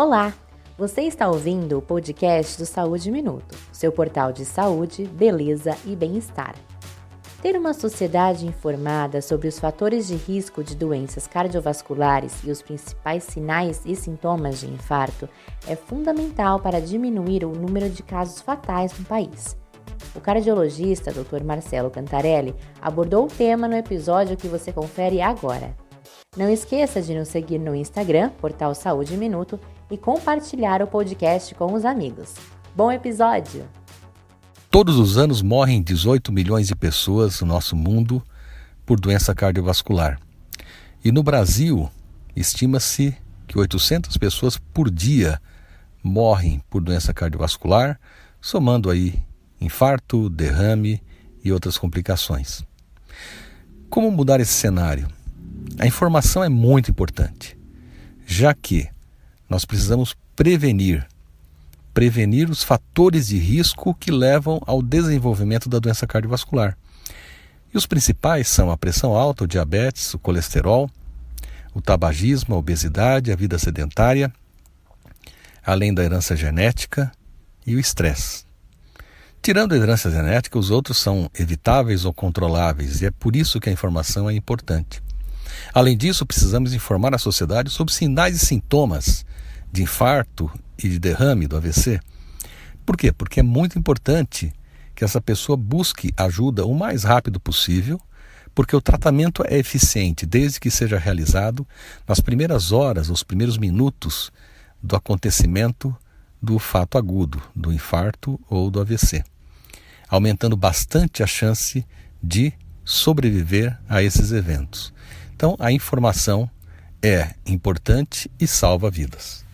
Olá! Você está ouvindo o podcast do Saúde Minuto, seu portal de saúde, beleza e bem-estar. Ter uma sociedade informada sobre os fatores de risco de doenças cardiovasculares e os principais sinais e sintomas de infarto é fundamental para diminuir o número de casos fatais no país. O cardiologista Dr. Marcelo Cantarelli abordou o tema no episódio que você confere agora. Não esqueça de nos seguir no Instagram, Portal Saúde Minuto, e compartilhar o podcast com os amigos. Bom episódio! Todos os anos morrem 18 milhões de pessoas no nosso mundo por doença cardiovascular. E no Brasil, estima-se que 800 pessoas por dia morrem por doença cardiovascular, somando aí infarto, derrame e outras complicações. Como mudar esse cenário? A informação é muito importante, já que nós precisamos prevenir prevenir os fatores de risco que levam ao desenvolvimento da doença cardiovascular. E os principais são a pressão alta, o diabetes, o colesterol, o tabagismo, a obesidade, a vida sedentária, além da herança genética e o estresse. Tirando a herança genética, os outros são evitáveis ou controláveis, e é por isso que a informação é importante. Além disso, precisamos informar a sociedade sobre sinais e sintomas de infarto e de derrame do AVC. Por quê? Porque é muito importante que essa pessoa busque ajuda o mais rápido possível, porque o tratamento é eficiente desde que seja realizado nas primeiras horas, nos primeiros minutos do acontecimento do fato agudo, do infarto ou do AVC, aumentando bastante a chance de sobreviver a esses eventos. Então, a informação é importante e salva vidas.